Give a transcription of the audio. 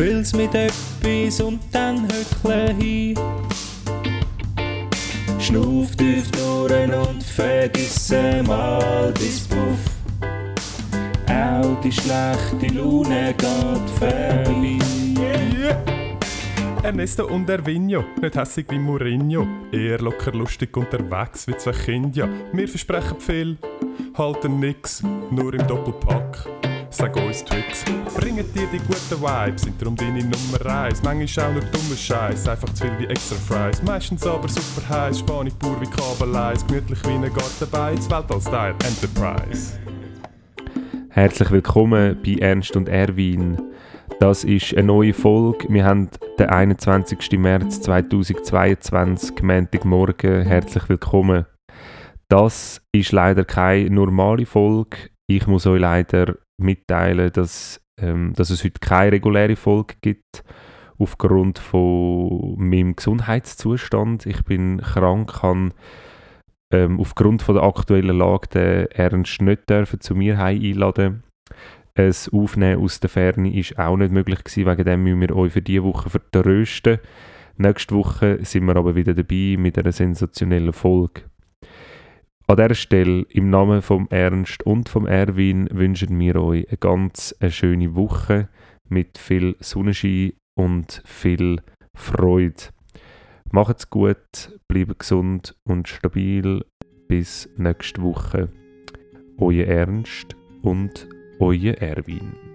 Füll's mit etwas und dann höckle hin. Schnuff tief durch und vergiss mal bis Puff. Auch die schlechte Laune geht vorbei. Ernesto und Ervinho, nicht hässig wie Mourinho, eher locker lustig unterwegs wie zwei Kinder. Wir versprechen viel, halten nix, nur im Doppelpack. Die guten Vibes, sind darum deine Nummer 1. Manchmal auch nur dummer Scheiß, einfach zu viel wie extra Fries. Meistens aber super heiß, Spanisch pur wie Kabeleis, gemütlich wie ein Gartenbein, Weltall-Style Enterprise. Herzlich willkommen bei Ernst und Erwin. Das ist eine neue Folge. Wir haben den 21. März 2022, Montagmorgen. Herzlich willkommen. Das ist leider keine normale Folge. Ich muss euch leider mitteilen, dass, ähm, dass es heute keine reguläre Folge gibt, aufgrund von meinem Gesundheitszustand. Ich bin krank, habe ähm, aufgrund von der aktuellen Lage den Ernst nicht dürfen zu mir einladen. Ein Aufnehmen aus der Ferne ist auch nicht möglich gewesen, wegen dem müssen wir euch für diese Woche vertrösten. Nächste Woche sind wir aber wieder dabei mit einer sensationellen Folge. An dieser Stelle, im Namen vom Ernst und vom Erwin, wünschen wir euch eine ganz eine schöne Woche mit viel Sonnenschein und viel Freude. Macht's gut, bleibt gesund und stabil. Bis nächste Woche. Euer Ernst und euer Erwin.